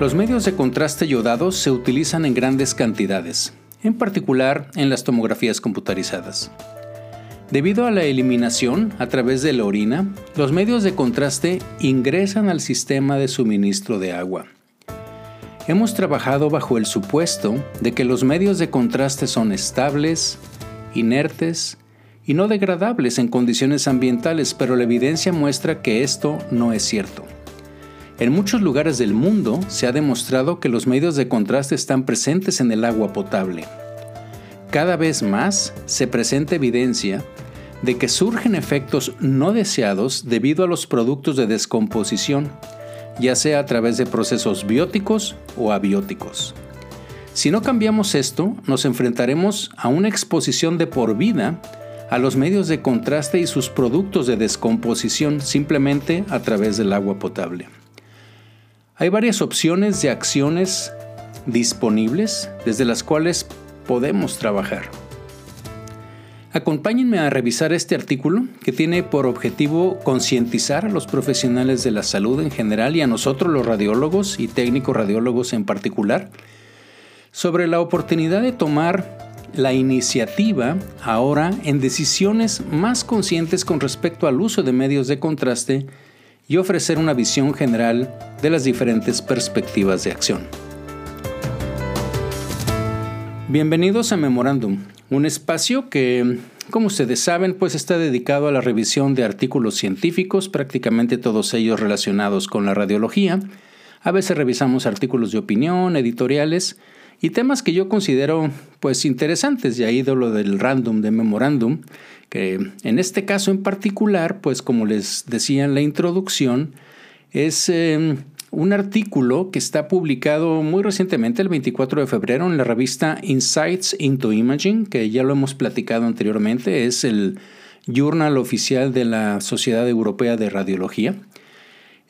Los medios de contraste yodados se utilizan en grandes cantidades, en particular en las tomografías computarizadas. Debido a la eliminación a través de la orina, los medios de contraste ingresan al sistema de suministro de agua. Hemos trabajado bajo el supuesto de que los medios de contraste son estables, inertes y no degradables en condiciones ambientales, pero la evidencia muestra que esto no es cierto. En muchos lugares del mundo se ha demostrado que los medios de contraste están presentes en el agua potable. Cada vez más se presenta evidencia de que surgen efectos no deseados debido a los productos de descomposición, ya sea a través de procesos bióticos o abióticos. Si no cambiamos esto, nos enfrentaremos a una exposición de por vida a los medios de contraste y sus productos de descomposición simplemente a través del agua potable. Hay varias opciones de acciones disponibles desde las cuales podemos trabajar. Acompáñenme a revisar este artículo que tiene por objetivo concientizar a los profesionales de la salud en general y a nosotros los radiólogos y técnicos radiólogos en particular sobre la oportunidad de tomar la iniciativa ahora en decisiones más conscientes con respecto al uso de medios de contraste y ofrecer una visión general de las diferentes perspectivas de acción. Bienvenidos a Memorándum, un espacio que, como ustedes saben, pues está dedicado a la revisión de artículos científicos, prácticamente todos ellos relacionados con la radiología. A veces revisamos artículos de opinión, editoriales y temas que yo considero pues interesantes, y ahí lo del random de Memorándum, que en este caso en particular, pues como les decía en la introducción, es em, un artículo que está publicado muy recientemente, el 24 de febrero, en la revista Insights into Imaging, que ya lo hemos platicado anteriormente, es el journal oficial de la Sociedad Europea de Radiología.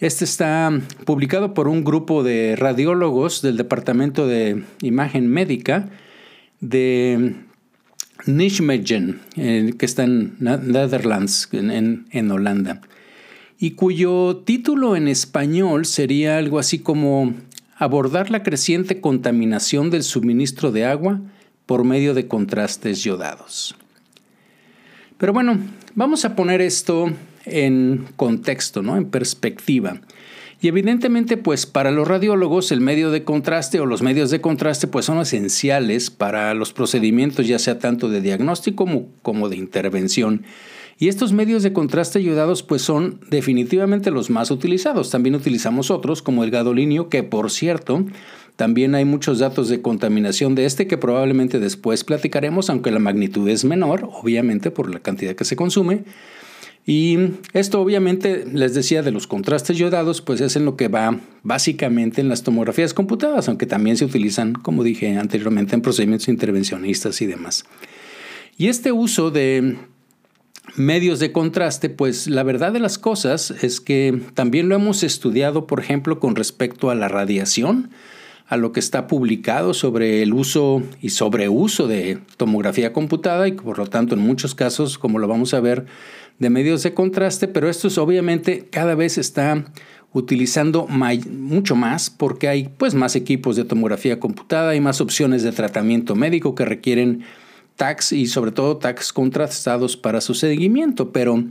Este está publicado por un grupo de radiólogos del Departamento de Imagen Médica de Nijmegen, que está en Netherlands, en, Holanda, y cuyo título en español sería algo así como abordar la creciente contaminación del suministro de agua por medio de contrastes yodados. Pero bueno, vamos a poner esto en contexto, ¿no? en perspectiva. Y evidentemente, pues para los radiólogos el medio de contraste o los medios de contraste pues son esenciales para los procedimientos ya sea tanto de diagnóstico como, de intervención. Y estos medios de contraste ayudados pues son definitivamente los más utilizados. También utilizamos otros como el gadolinio que por cierto también hay muchos datos de contaminación de este que probablemente después platicaremos aunque la magnitud es menor obviamente por la cantidad que se consume. Y esto obviamente, les decía, de los contrastes yodados, pues es en lo que va básicamente en las tomografías computadas, aunque también se utilizan, como dije anteriormente, en procedimientos intervencionistas y demás. Y este uso de medios de contraste, pues la verdad de las cosas es que también lo hemos estudiado, por ejemplo, con respecto a la radiación, a lo que está publicado sobre el uso y sobreuso de tomografía computada y por lo tanto en muchos casos, como lo vamos a ver, de medios de contraste, pero esto es obviamente cada vez está utilizando mucho más porque hay pues más equipos de tomografía computada, y más opciones de tratamiento médico que requieren tags y sobre todo tags contrastados para su seguimiento, pero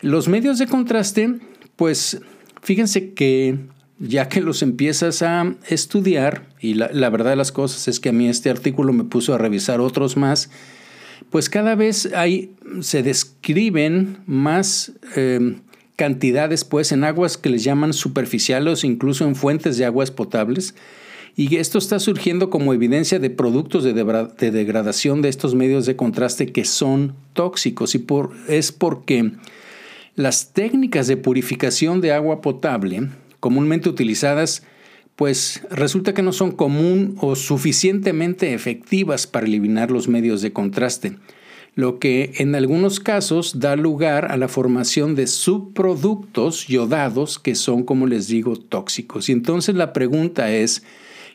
los medios de contraste pues fíjense que ya que los empiezas a estudiar, y la, verdad de las cosas es que a mí este artículo me puso a revisar otros más, pues cada vez hay, se describen más em, cantidades pues en aguas que les llaman superficiales incluso en fuentes de aguas potables. Y esto está surgiendo como evidencia de productos de, degradación de estos medios de contraste que son tóxicos. Y por, es porque las técnicas de purificación de agua potable, comúnmente utilizadas, pues resulta que no son común o suficientemente efectivas para eliminar los medios de contraste, lo que en algunos casos da lugar a la formación de subproductos yodados que son, como les digo, tóxicos. Y entonces la pregunta es,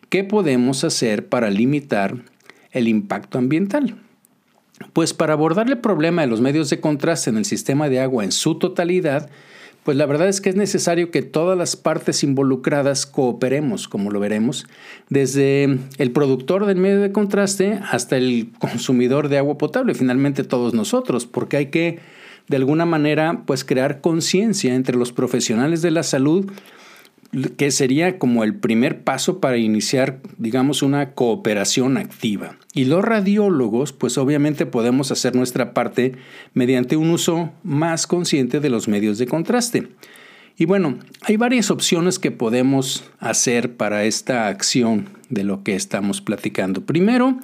¿qué podemos hacer para limitar el impacto ambiental? Pues para abordar el problema de los medios de contraste en el sistema de agua en su totalidad, pues la verdad es que es necesario que todas las partes involucradas cooperemos, como lo veremos, desde el productor del medio de contraste hasta el consumidor de agua potable, finalmente todos nosotros, porque hay que de alguna manera pues crear conciencia entre los profesionales de la salud que sería como el primer paso para iniciar, digamos, una cooperación activa. Y los radiólogos, pues obviamente podemos hacer nuestra parte mediante un uso más consciente de los medios de contraste. Y bueno, hay varias opciones que podemos hacer para esta acción de lo que estamos platicando. Primero,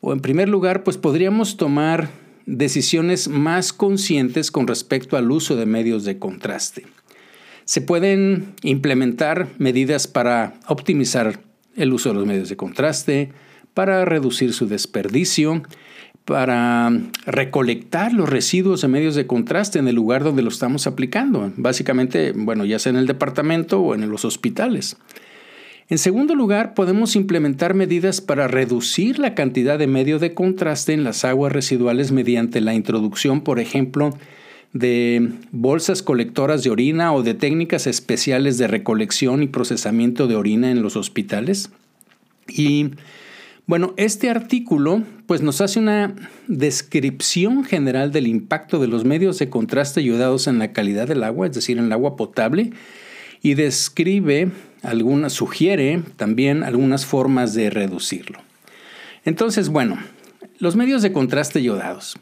o en primer lugar, pues podríamos tomar decisiones más conscientes con respecto al uso de medios de contraste. Se pueden implementar medidas para optimizar el uso de los medios de contraste, para reducir su desperdicio, para recolectar los residuos de medios de contraste en el lugar donde lo estamos aplicando, básicamente, bueno, ya sea en el departamento o en los hospitales. En segundo lugar, podemos implementar medidas para reducir la cantidad de medio de contraste en las aguas residuales mediante la introducción, por ejemplo, de bolsas colectoras de orina o de técnicas especiales de recolección y procesamiento de orina en los hospitales. Y bueno, este artículo pues nos hace una descripción general del impacto de los medios de contraste ayudados en la calidad del agua, es decir, en el agua potable, y describe algunas, sugiere también algunas formas de reducirlo. Entonces, bueno, los medios de contraste yodados.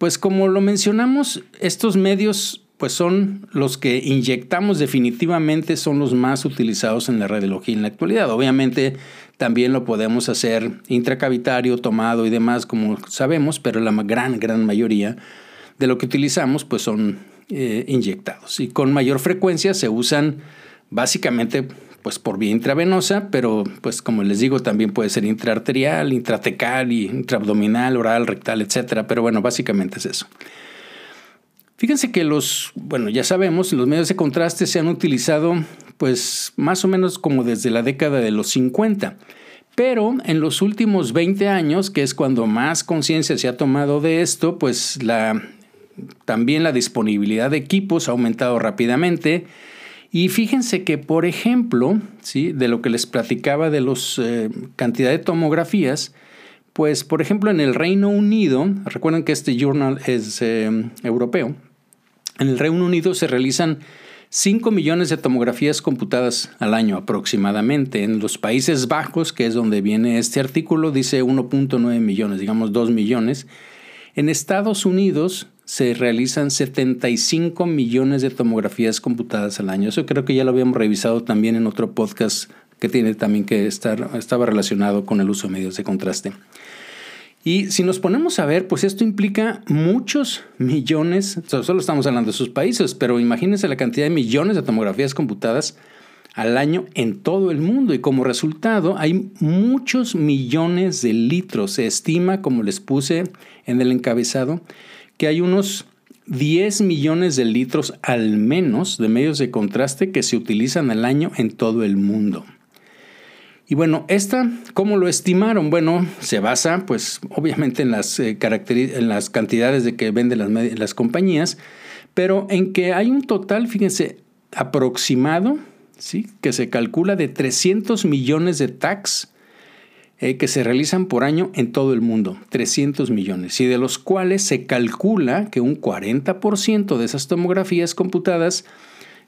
Pues como lo mencionamos, estos medios pues son los que inyectamos definitivamente, son los más utilizados en la radiología en la actualidad. Obviamente también lo podemos hacer intracavitario, tomado y demás, como sabemos, pero la gran, gran mayoría de lo que utilizamos pues son eh, inyectados. Y con mayor frecuencia se usan básicamente pues por vía intravenosa, pero pues como les digo, también puede ser intraarterial, intratecal, intraabdominal, oral, rectal, etcétera. Pero bueno, básicamente es eso. Fíjense que los, bueno, ya sabemos, los medios de contraste se han utilizado pues más o menos como desde la década de los 50. Pero en los últimos 20 años, que es cuando más conciencia se ha tomado de esto, pues la, también la disponibilidad de equipos ha aumentado rápidamente y fíjense que, por ejemplo, ¿sí? de lo que les platicaba de la eh, cantidad de tomografías, pues, por ejemplo, en el Reino Unido, recuerden que este journal es eh, europeo, en el Reino Unido se realizan 5 millones de tomografías computadas al año aproximadamente. En los Países Bajos, que es donde viene este artículo, dice 1.9 millones, digamos 2 millones. En Estados Unidos se realizan 75 millones de tomografías computadas al año. Eso creo que ya lo habíamos revisado también en otro podcast que tiene también que estar, estaba relacionado con el uso de medios de contraste. Y si nos ponemos a ver, pues esto implica muchos millones, solo estamos hablando de sus países, pero imagínense la cantidad de millones de tomografías computadas al año en todo el mundo y como resultado hay muchos millones de litros. Se estima, como les puse en el encabezado, que hay unos 10 millones de litros al menos de medios de contraste que se utilizan al año en todo el mundo. Y bueno, esta, ¿cómo lo estimaron? Bueno, se basa, pues, obviamente en las, eh, en las cantidades de que venden las, compañías, pero en que hay un total, fíjense, aproximado, ¿sí? que se calcula de 300 millones de tags eh, que se realizan por año en todo el mundo, 300 millones, y de los cuales se calcula que un 40% de esas tomografías computadas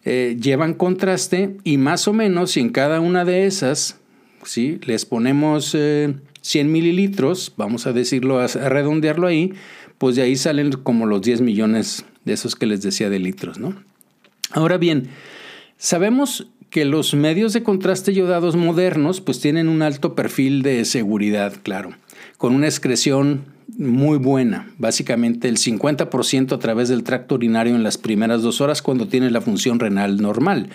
eh, llevan contraste y más o menos si en cada una de esas ¿sí? les ponemos 100 eh, mililitros, vamos a decirlo, a redondearlo ahí, pues de ahí salen como los 10 millones de esos que les decía de litros. ¿no? Ahora bien, sabemos que los medios de contraste yodados modernos pues tienen un alto perfil de seguridad, claro, con una excreción muy buena, básicamente el 50% a través del tracto urinario en las primeras dos horas cuando tiene la función renal normal.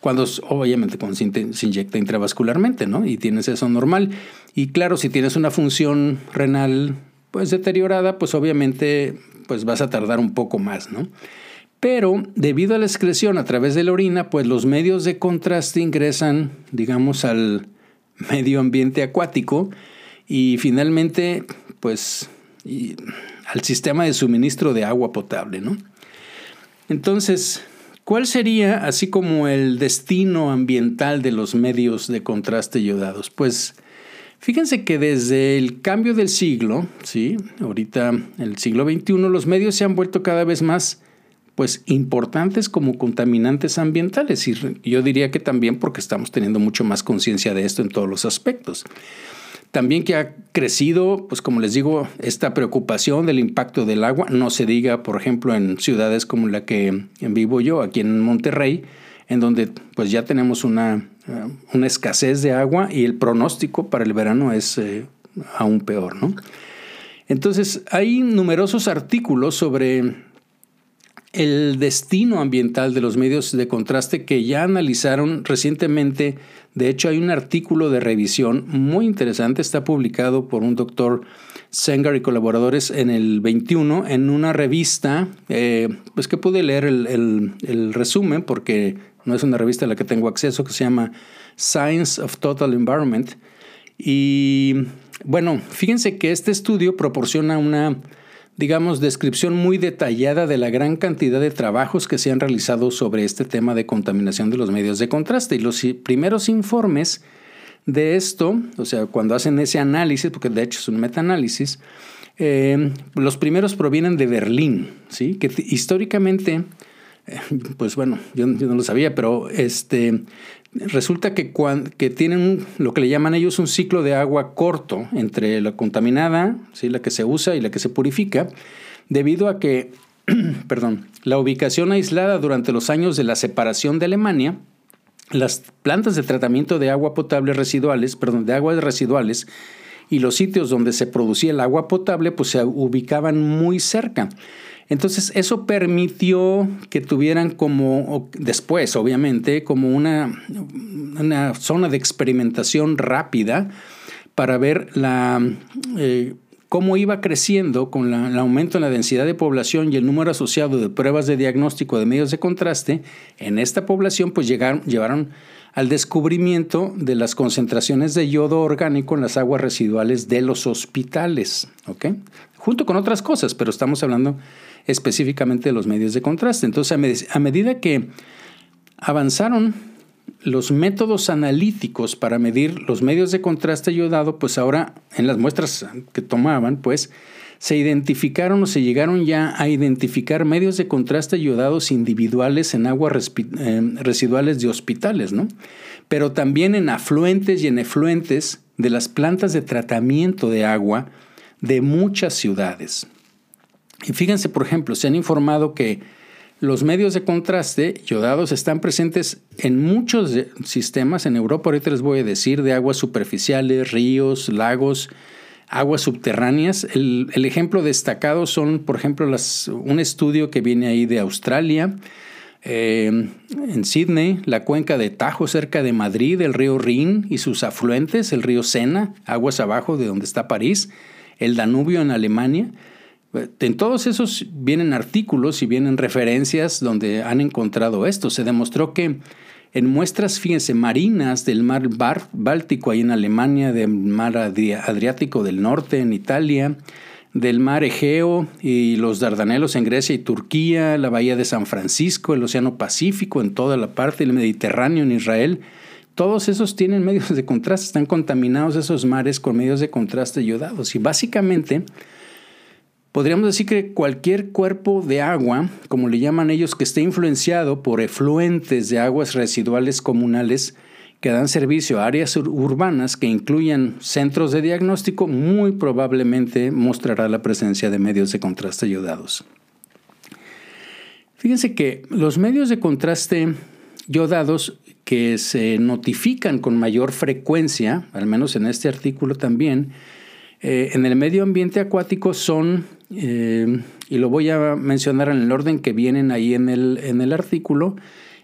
Cuando obviamente cuando se, inyecta intravascularmente, ¿no? Y tienes eso normal. Y claro, si tienes una función renal pues deteriorada, pues obviamente pues vas a tardar un poco más, ¿no? Pero debido a la excreción a través de la orina, pues los medios de contraste ingresan, digamos, al medio ambiente acuático y finalmente, pues, al sistema de suministro de agua potable, ¿no? Entonces, ¿Cuál sería así como el destino ambiental de los medios de contraste yodados? Pues fíjense que desde el cambio del siglo, ¿sí? ahorita el siglo XXI, los medios se han vuelto cada vez más pues importantes como contaminantes ambientales y yo diría que también porque estamos teniendo mucho más conciencia de esto en todos los aspectos. También que ha crecido, pues como les digo, esta preocupación del impacto del agua, no se diga, por ejemplo, en ciudades como la que vivo yo, aquí en Monterrey, en donde pues ya tenemos una, eh, una escasez de agua y el pronóstico para el verano es eh, aún peor, ¿no? Entonces, hay numerosos artículos sobre el destino ambiental de los medios de contraste que ya analizaron recientemente. De hecho, hay un artículo de revisión muy interesante, está publicado por un doctor Sengar y colaboradores en el 21 en una revista, eh, pues que pude leer el, el resumen porque no es una revista a la que tengo acceso, que se llama Science of Total Environment. Y bueno, fíjense que este estudio proporciona una digamos, descripción muy detallada de la gran cantidad de trabajos que se han realizado sobre este tema de contaminación de los medios de contraste. Y los primeros informes de esto, o sea, cuando hacen ese análisis, porque de hecho es un metaanálisis, eh, los primeros provienen de Berlín, ¿sí? que históricamente, eh, pues bueno, yo, yo, no lo sabía, pero este, Resulta que, que tienen lo que le llaman ellos un ciclo de agua corto entre la contaminada, ¿sí? la que se usa y la que se purifica, debido a que perdón, la ubicación aislada durante los años de la separación de Alemania, las plantas de tratamiento de agua potable residuales, perdón, de aguas residuales y los sitios donde se producía el agua potable pues se ubicaban muy cerca. Entonces eso permitió que tuvieran como, después obviamente, como una, una zona de experimentación rápida para ver la, eh, cómo iba creciendo con el aumento en la densidad de población y el número asociado de pruebas de diagnóstico de medios de contraste en esta población, pues llegaron, llevaron al descubrimiento de las concentraciones de yodo orgánico en las aguas residuales de los hospitales, ¿ok? Junto con otras cosas, pero estamos hablando específicamente de los medios de contraste. Entonces, a, medida que avanzaron los métodos analíticos para medir los medios de contraste ayudado, pues ahora en las muestras que tomaban, pues se identificaron o se llegaron ya a identificar medios de contraste ayudados individuales en aguas eh, residuales de hospitales, ¿no? Pero también en afluentes y en efluentes de las plantas de tratamiento de agua de muchas ciudades. Y fíjense, por ejemplo, se han informado que los medios de contraste yodados están presentes en muchos sistemas en Europa, ahorita les voy a decir, de aguas superficiales, ríos, lagos, aguas subterráneas. El, ejemplo destacado son, por ejemplo, las, un estudio que viene ahí de Australia, eh, en Sydney, la cuenca de Tajo cerca de Madrid, el río Rin y sus afluentes, el río Sena, aguas abajo de donde está París, el Danubio en Alemania. En todos esos vienen artículos y vienen referencias donde han encontrado esto. Se demostró que en muestras, fíjense, marinas del mar Báltico, ahí en Alemania, del mar Adriático del Norte, en Italia, del mar Egeo y los Dardanelos en Grecia y Turquía, la bahía de San Francisco, el Océano Pacífico, en toda la parte del Mediterráneo, en Israel, todos esos tienen medios de contraste, están contaminados esos mares con medios de contraste yodados. Y básicamente Podríamos decir que cualquier cuerpo de agua, como le llaman ellos, que esté influenciado por efluentes de aguas residuales comunales que dan servicio a áreas urbanas que incluyan centros de diagnóstico, muy probablemente mostrará la presencia de medios de contraste yodados. Fíjense que los medios de contraste yodados que se notifican con mayor frecuencia, al menos en este artículo también, eh, en el medio ambiente acuático son eh, y lo voy a mencionar en el orden que vienen ahí en el, en el artículo,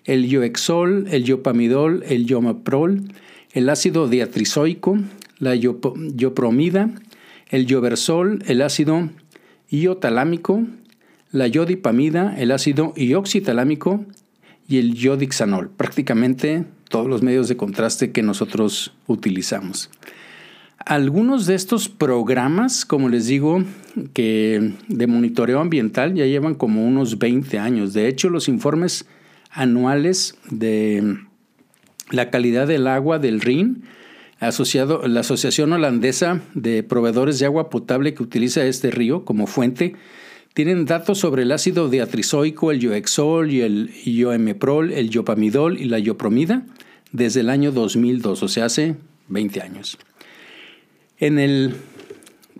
el yoexol, el yopamidol, el yomaprol, el ácido diatrizoico, la yopromida, el yoversol, el ácido iotalámico, la yodipamida, el ácido ioxitalámico y el yodixanol, prácticamente todos los medios de contraste que nosotros utilizamos. Algunos de estos programas, como les digo, que de monitoreo ambiental ya llevan como unos 20 años. De hecho, los informes anuales de la calidad del agua del Rin, asociado, la Asociación Holandesa de Proveedores de Agua Potable que utiliza este río como fuente, tienen datos sobre el ácido diatrizoico, el yoexol y el yoemeprol, el yopamidol y la yopromida desde el año 2002, o sea, hace 20 años. En el,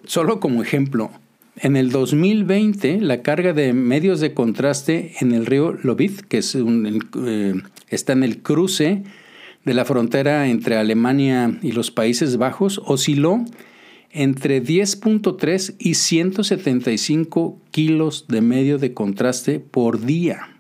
solo como ejemplo, en el 2020 la carga de medios de contraste en el río Lobit, que es eh, está en el cruce de la frontera entre Alemania y los Países Bajos, osciló entre 10.3 y 175 kilos de medio de contraste por día.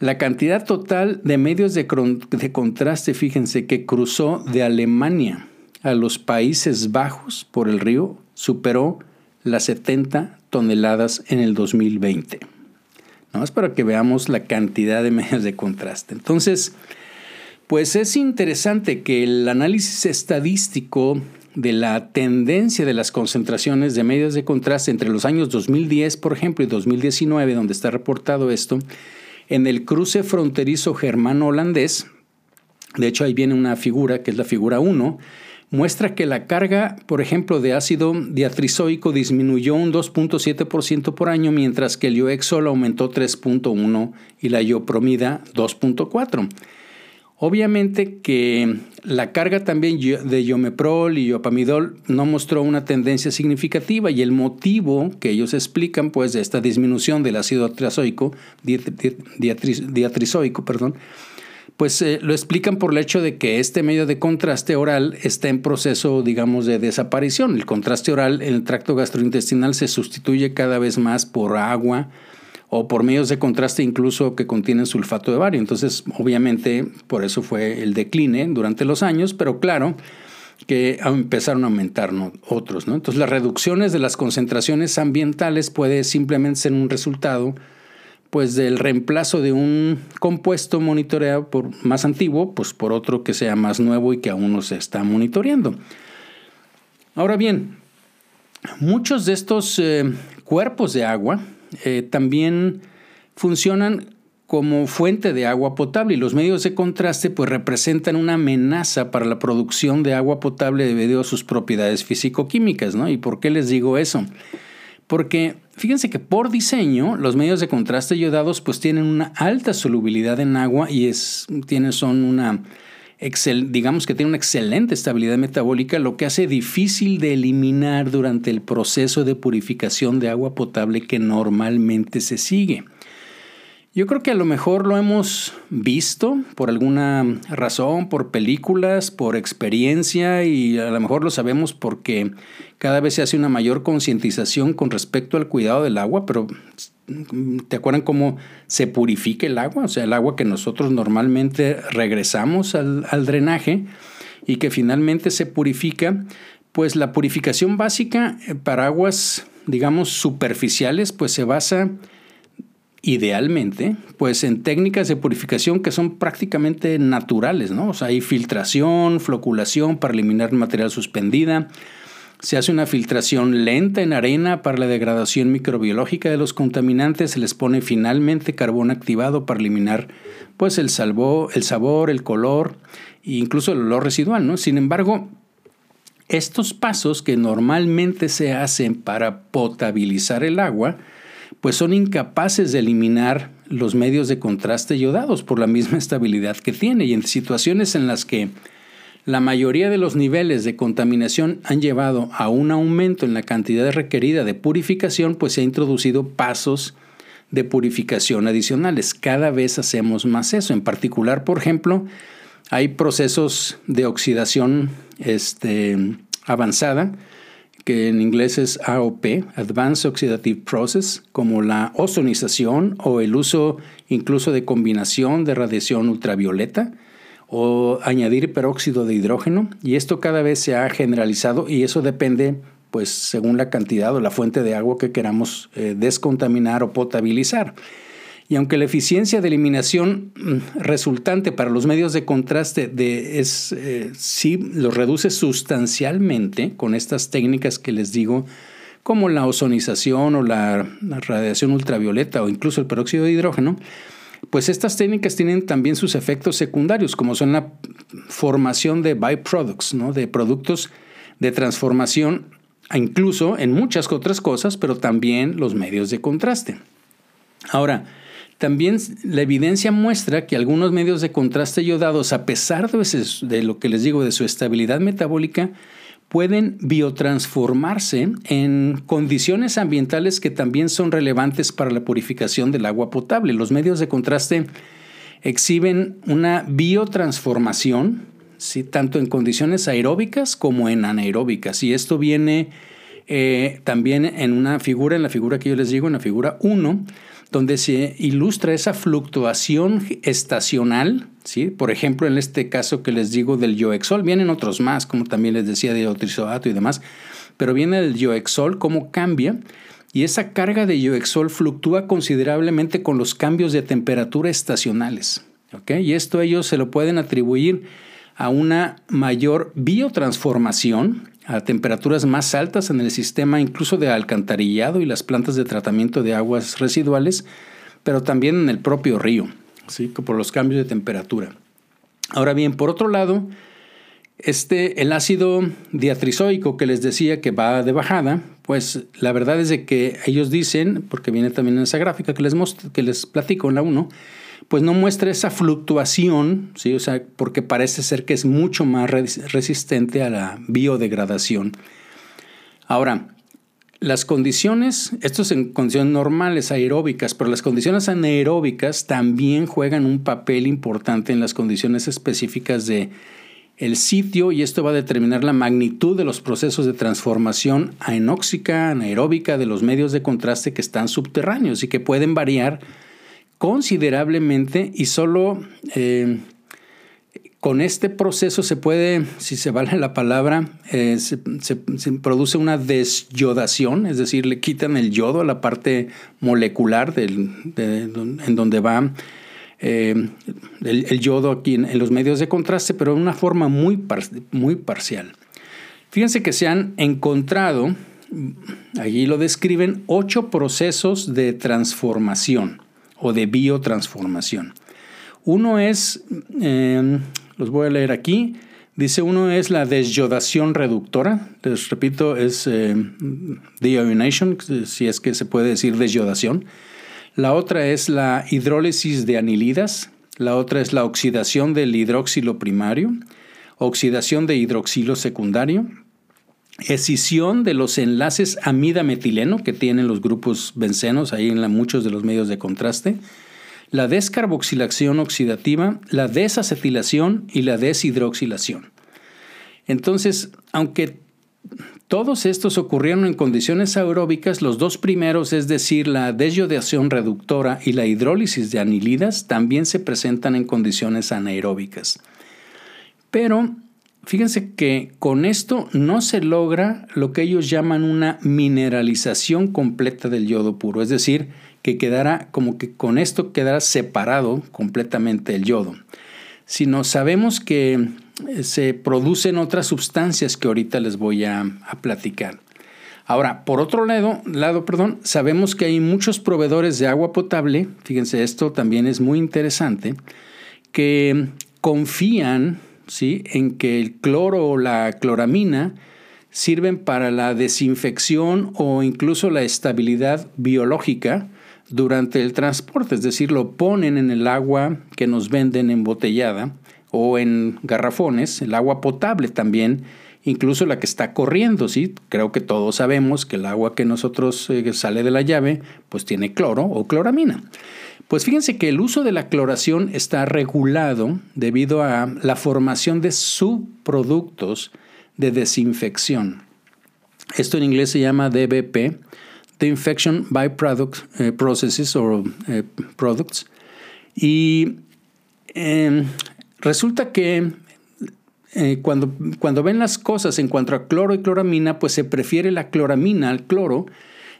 La cantidad total de medios de, contraste, fíjense, que cruzó de Alemania a los Países Bajos por el río superó las 70 toneladas en el 2020. Nada más para que veamos la cantidad de medios de contraste. Entonces, pues es interesante que el análisis estadístico de la tendencia de las concentraciones de medios de contraste entre los años 2010, por ejemplo, y 2019, donde está reportado esto, en el cruce fronterizo germano-holandés, de hecho ahí viene una figura, que es la figura 1, muestra que la carga, por ejemplo, de ácido diatrizoico disminuyó un 2.7% por año, mientras que el yoexol aumentó 3.1 y la yopromida 2.4. Obviamente que la carga también de yomeprol y yopamidol no mostró una tendencia significativa y el motivo que ellos explican pues de esta disminución del ácido diatrizoico, perdón, pues eh, lo explican por el hecho de que este medio de contraste oral está en proceso, digamos, de desaparición. El contraste oral en el tracto gastrointestinal se sustituye cada vez más por agua, o por medios de contraste incluso que contienen sulfato de bario. Entonces, obviamente, por eso fue el decline durante los años, pero claro que empezaron a aumentar otros. ¿no? Entonces, las reducciones de las concentraciones ambientales puede simplemente ser un resultado pues del reemplazo de un compuesto monitoreado por más antiguo, pues por otro que sea más nuevo y que aún no se está monitoreando. Ahora bien, muchos de estos eh, cuerpos de agua eh, también funcionan como fuente de agua potable y los medios de contraste pues representan una amenaza para la producción de agua potable debido a sus propiedades físico-químicas, ¿no? ¿Y por qué les digo eso? Porque fíjense que por diseño los medios de contraste iodados pues tienen una alta solubilidad en agua y es, tienen, son una digamos que tiene una excelente estabilidad metabólica, lo que hace difícil de eliminar durante el proceso de purificación de agua potable que normalmente se sigue. Yo creo que a lo mejor lo hemos visto por alguna razón, por películas, por experiencia y a lo mejor lo sabemos porque cada vez se hace una mayor concientización con respecto al cuidado del agua, pero ¿te acuerdan cómo se purifica el agua? O sea, el agua que nosotros normalmente regresamos al, drenaje y que finalmente se purifica, pues la purificación básica para aguas, digamos, superficiales, pues se basa idealmente, pues en técnicas de purificación que son prácticamente naturales, ¿no? O sea, hay filtración, floculación para eliminar material suspendida, se hace una filtración lenta en arena para la degradación microbiológica de los contaminantes, se les pone finalmente carbón activado para eliminar pues el, el sabor, el color e incluso el olor residual, ¿no? Sin embargo, estos pasos que normalmente se hacen para potabilizar el agua, pues son incapaces de eliminar los medios de contraste iodados por la misma estabilidad que tiene. Y en situaciones en las que la mayoría de los niveles de contaminación han llevado a un aumento en la cantidad requerida de purificación, pues se ha introducido pasos de purificación adicionales. Cada vez hacemos más eso. En particular, por ejemplo, hay procesos de oxidación este, avanzada que en inglés es AOP, Advanced Oxidative Process, como la ozonización o el uso incluso de combinación de radiación ultravioleta o añadir peróxido de hidrógeno y esto cada vez se ha generalizado y eso depende pues según la cantidad o la fuente de agua que queramos eh, descontaminar o potabilizar. Y aunque la eficiencia de eliminación mm, resultante para los medios de contraste de, es, eh, sí los reduce sustancialmente con estas técnicas que les digo, como la ozonización o la, radiación ultravioleta o incluso el peróxido de hidrógeno, pues estas técnicas tienen también sus efectos secundarios, como son la formación de byproducts, ¿no? de productos de transformación, incluso en muchas otras cosas, pero también los medios de contraste. Ahora, también la evidencia muestra que algunos medios de contraste yodados, a pesar de, lo que les digo de su estabilidad metabólica, pueden biotransformarse en condiciones ambientales que también son relevantes para la purificación del agua potable. Los medios de contraste exhiben una biotransformación, ¿sí? tanto en condiciones aeróbicas como en anaeróbicas. Y esto viene eh, también en una figura, en la figura que yo les digo, en la figura 1, donde se ilustra esa fluctuación estacional, ¿sí? por ejemplo, en este caso que les digo del yoexol, vienen otros más, como también les decía de otrisoato y demás, pero viene el yoexol, cómo cambia, y esa carga de yoexol fluctúa considerablemente con los cambios de temperatura estacionales. Y esto ellos se lo pueden atribuir a una mayor biotransformación a temperaturas más altas en el sistema incluso de alcantarillado y las plantas de tratamiento de aguas residuales, pero también en el propio río, ¿sí? por los cambios de temperatura. Ahora bien, por otro lado, este, el ácido diatrizoico que les decía que va de bajada, pues la verdad es de que ellos dicen, porque viene también en esa gráfica que les, que les platico en la 1, pues no muestra esa fluctuación, ¿sí? o sea, porque parece ser que es mucho más resistente a la biodegradación. Ahora, las condiciones, esto es en condiciones normales, aeróbicas, pero las condiciones anaeróbicas también juegan un papel importante en las condiciones específicas de el sitio y esto va a determinar la magnitud de los procesos de transformación anóxica, anaeróbica de los medios de contraste que están subterráneos y que pueden variar considerablemente y solo eh, con este proceso se puede, si se vale la palabra, eh, se, produce una desyodación, es decir, le quitan el yodo a la parte molecular en donde va eh, el, yodo aquí en, los medios de contraste, pero de una forma muy, muy parcial. Fíjense que se han encontrado, allí lo describen, ocho procesos de transformación o de biotransformación. Uno es, em, los voy a leer aquí, dice uno es la desyodación reductora, les repito, es eh, deionation, si es que se puede decir desyodación. La otra es la hidrólisis de anilidas, la otra es la oxidación del hidróxilo primario, oxidación de hidroxilo secundario, escisión de los enlaces amida-metileno que tienen los grupos bencenos ahí en muchos de los medios de contraste, la descarboxilación oxidativa, la desacetilación y la deshidroxilación. Entonces, aunque todos estos ocurrieron en condiciones aeróbicas, los dos primeros, es decir, la desyodación reductora y la hidrólisis de anilidas, también se presentan en condiciones anaeróbicas. Pero Fíjense que con esto no se logra lo que ellos llaman una mineralización completa del yodo puro, es decir, que quedará como que con esto quedará separado completamente el yodo, sino sabemos que eh, se producen otras sustancias que ahorita les voy a, platicar. Ahora, por otro lado, lado perdón, sabemos que hay muchos proveedores de agua potable, fíjense, esto también es muy interesante, que confían ¿sí? en que el cloro o la cloramina sirven para la desinfección o incluso la estabilidad biológica durante el transporte, es decir, lo ponen en el agua que nos venden embotellada o en garrafones, el agua potable también, incluso la que está corriendo, ¿sí? Creo que todos sabemos que el agua que nosotros eh, sale de la llave, pues tiene cloro o cloramina. Pues fíjense que el uso de la cloración está regulado debido a la formación de subproductos de desinfección. Esto en inglés se llama DBP, The Infection Byproduct eh, Processes o eh, Products. Y em, resulta que eh, cuando, cuando ven las cosas en cuanto a cloro y cloramina, pues se prefiere la cloramina al cloro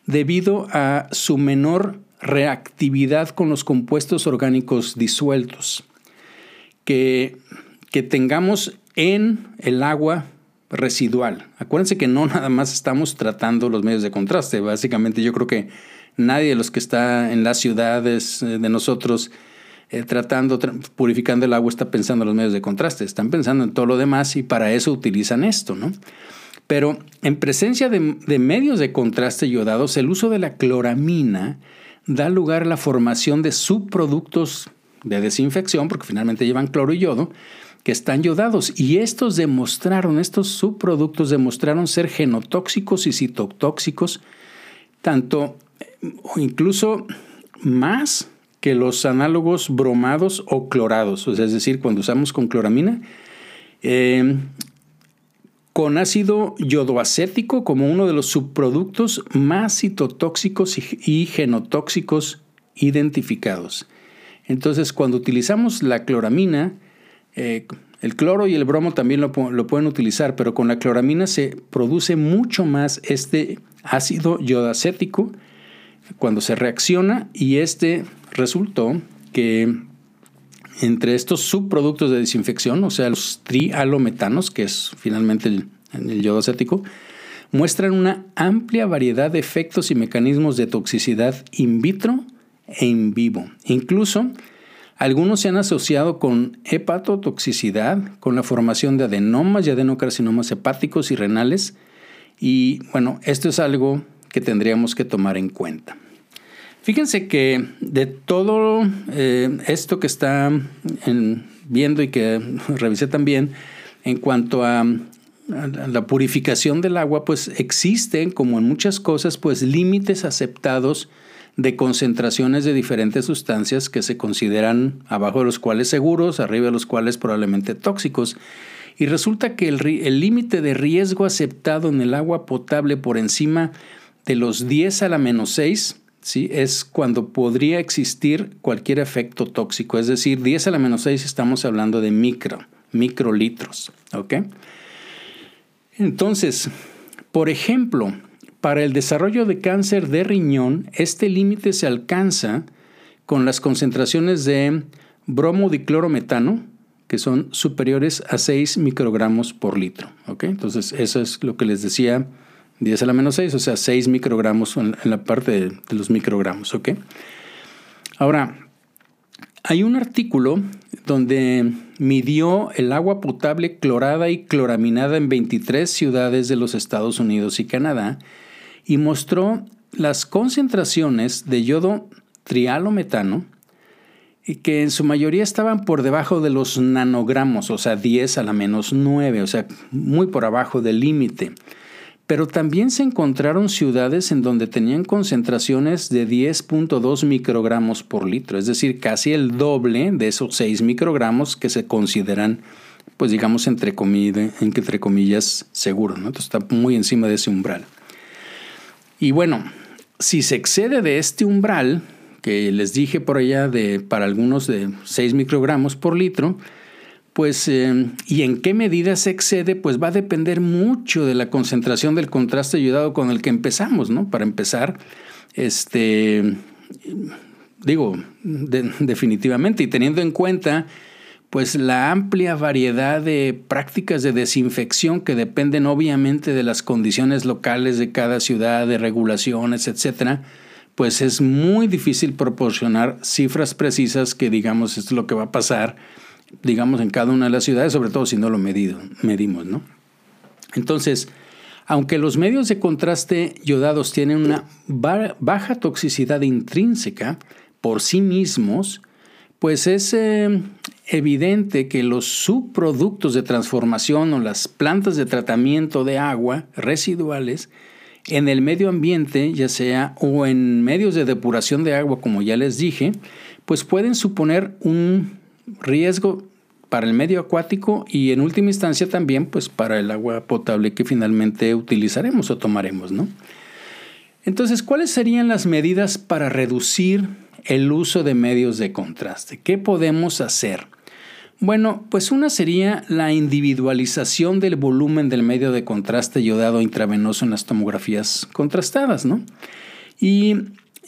debido a su menor reactividad con los compuestos orgánicos disueltos que, que tengamos en el agua residual. Acuérdense que no nada más estamos tratando los medios de contraste. Básicamente yo creo que nadie de los que está en las ciudades eh, de nosotros eh, tratando, purificando el agua, está pensando en los medios de contraste, están pensando en todo lo demás y para eso utilizan esto, ¿no? Pero en presencia de, de medios de contraste yodados, el uso de la cloramina da lugar a la formación de subproductos de desinfección, porque finalmente llevan cloro y yodo, que están yodados. Y estos demostraron, estos subproductos demostraron ser genotóxicos y citotóxicos, tanto o incluso más que los análogos bromados o clorados. es decir, cuando usamos con cloramina, eh, con ácido yodoacético como uno de los subproductos más citotóxicos y genotóxicos identificados. Entonces, cuando utilizamos la cloramina, eh, el cloro y el bromo también lo, pueden utilizar, pero con la cloramina se produce mucho más este ácido yodacético cuando se reacciona y este resultó que entre estos subproductos de desinfección, o sea, los trialometanos, que es finalmente el, yodo acético, muestran una amplia variedad de efectos y mecanismos de toxicidad in vitro e in vivo. Incluso algunos se han asociado con hepatotoxicidad, con la formación de adenomas y adenocarcinomas hepáticos y renales. Y bueno, esto es algo que tendríamos que tomar en cuenta. Fíjense que de todo eh, esto que está viendo y que revisé también en cuanto a, la purificación del agua, pues existen, como en muchas cosas, pues límites aceptados de concentraciones de diferentes sustancias que se consideran abajo de los cuales seguros, arriba de los cuales probablemente tóxicos. Y resulta que el límite de riesgo aceptado en el agua potable por encima de los 10 a la menos 6 ¿sí? es cuando podría existir cualquier efecto tóxico. Es decir, 10 a la menos 6 estamos hablando de micro, microlitros. ¿ok? Entonces, por ejemplo, para el desarrollo de cáncer de riñón, este límite se alcanza con las concentraciones de bromodiclorometano, que son superiores a 6 microgramos por litro. Entonces, eso es lo que les decía, 10 a la menos 6, o sea, 6 microgramos en la parte de, los microgramos. Ahora, hay un artículo donde midió el agua potable clorada y cloraminada en 23 ciudades de los Estados Unidos y Canadá y mostró las concentraciones de yodo trialometano que en su mayoría estaban por debajo de los nanogramos, o sea, 10 a la menos 9, o sea, muy por abajo del límite. Pero también se encontraron ciudades en donde tenían concentraciones de 10.2 microgramos por litro, es decir, casi el doble de esos 6 microgramos que se consideran, pues digamos, entre, entre comillas, seguros. ¿no? Entonces está muy encima de ese umbral. Y bueno, si se excede de este umbral, que les dije por allá de para algunos de 6 microgramos por litro, pues, eh, ¿y en qué medida se excede? Pues va a depender mucho de la concentración del contraste ayudado con el que empezamos, ¿no? Para empezar, este, digo, definitivamente, y teniendo en cuenta pues la amplia variedad de prácticas de desinfección que dependen obviamente de las condiciones locales de cada ciudad, de regulaciones, etcétera, pues es muy difícil proporcionar cifras precisas que digamos es lo que va a pasar, digamos en cada una de las ciudades, sobre todo si no lo medimos, ¿no? Entonces, aunque los medios de contraste yodados tienen una baja toxicidad intrínseca por sí mismos, pues es eh, evidente que los subproductos de transformación o las plantas de tratamiento de agua residuales en el medio ambiente, ya sea o en medios de depuración de agua, como ya les dije, pues pueden suponer un riesgo para el medio acuático y en última instancia también pues para el agua potable que finalmente utilizaremos o tomaremos, ¿no? Entonces, ¿cuáles serían las medidas para reducir el uso de medios de contraste. ¿Qué podemos hacer? Bueno, pues una sería la individualización del volumen del medio de contraste yodado intravenoso en las tomografías contrastadas, ¿no? Y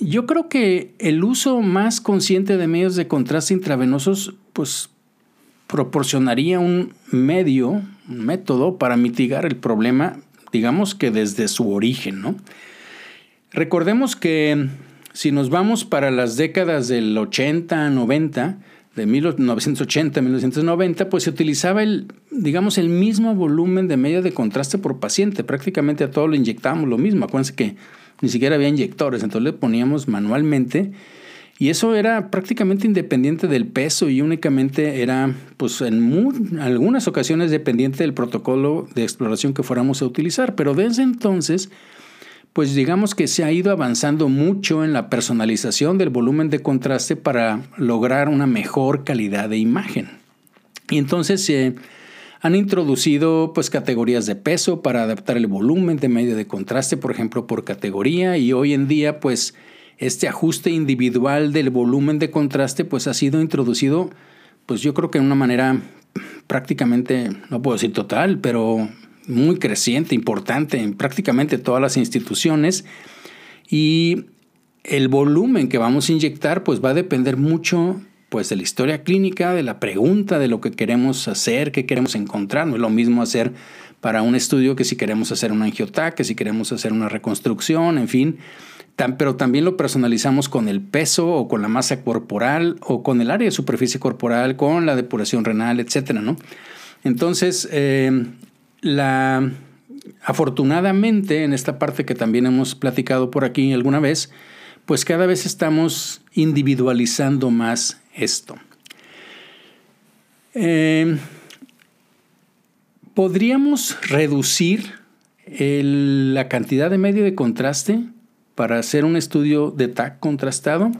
yo creo que el uso más consciente de medios de contraste intravenosos, pues proporcionaría un medio, un método para mitigar el problema, digamos que desde su origen, ¿no? Recordemos que si nos vamos para las décadas del 80, 90, de 1980 a 1990, pues se utilizaba el, digamos, el mismo volumen de medio de contraste por paciente. Prácticamente a todo lo inyectábamos lo mismo. Acuérdense que ni siquiera había inyectores, entonces le poníamos manualmente y eso era prácticamente independiente del peso y únicamente era, pues en algunas ocasiones dependiente del protocolo de exploración que fuéramos a utilizar. Pero desde entonces, pues digamos que se ha ido avanzando mucho en la personalización del volumen de contraste para lograr una mejor calidad de imagen. Y entonces se han introducido pues categorías de peso para adaptar el volumen de medio de contraste, por ejemplo, por categoría y hoy en día pues este ajuste individual del volumen de contraste pues ha sido introducido pues yo creo que de una manera prácticamente, no puedo decir total, pero muy creciente, importante en prácticamente todas las instituciones y el volumen que vamos a inyectar pues va a depender mucho pues de la historia clínica, de la pregunta de lo que queremos hacer, qué queremos encontrar. No es lo mismo hacer para un estudio que si queremos hacer un angiotac, que si queremos hacer una reconstrucción, en fin pero también lo personalizamos con el peso o con la masa corporal o con el área de superficie corporal, con la depuración renal, etcétera, ¿no? Entonces, eh, la, afortunadamente, en esta parte que también hemos platicado por aquí alguna vez, pues cada vez estamos individualizando más esto. Eh, ¿Podríamos reducir la cantidad de medio de contraste? Para hacer un estudio de TAC contrastado?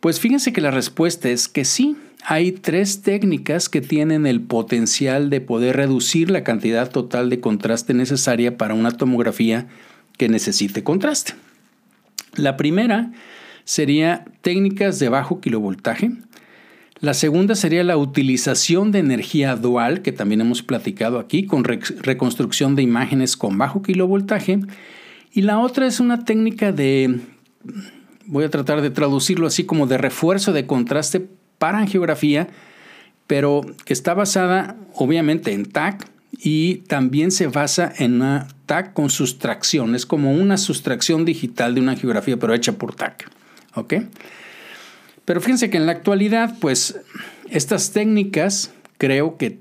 Pues fíjense que la respuesta es que sí. Hay tres técnicas que tienen el potencial de poder reducir la cantidad total de contraste necesaria para una tomografía que necesite contraste. La primera sería técnicas de bajo kilovoltaje. La segunda sería la utilización de energía dual, que también hemos platicado aquí, con reconstrucción de imágenes con bajo kilovoltaje. Y la otra es una técnica de, voy a tratar de traducirlo así como de refuerzo de contraste para angiografía, pero que está basada obviamente en TAC y también se basa en una TAC con sustracción. Es como una sustracción digital de una angiografía, pero hecha por TAC. ¿Ok? Pero fíjense que en la actualidad, pues estas técnicas creo que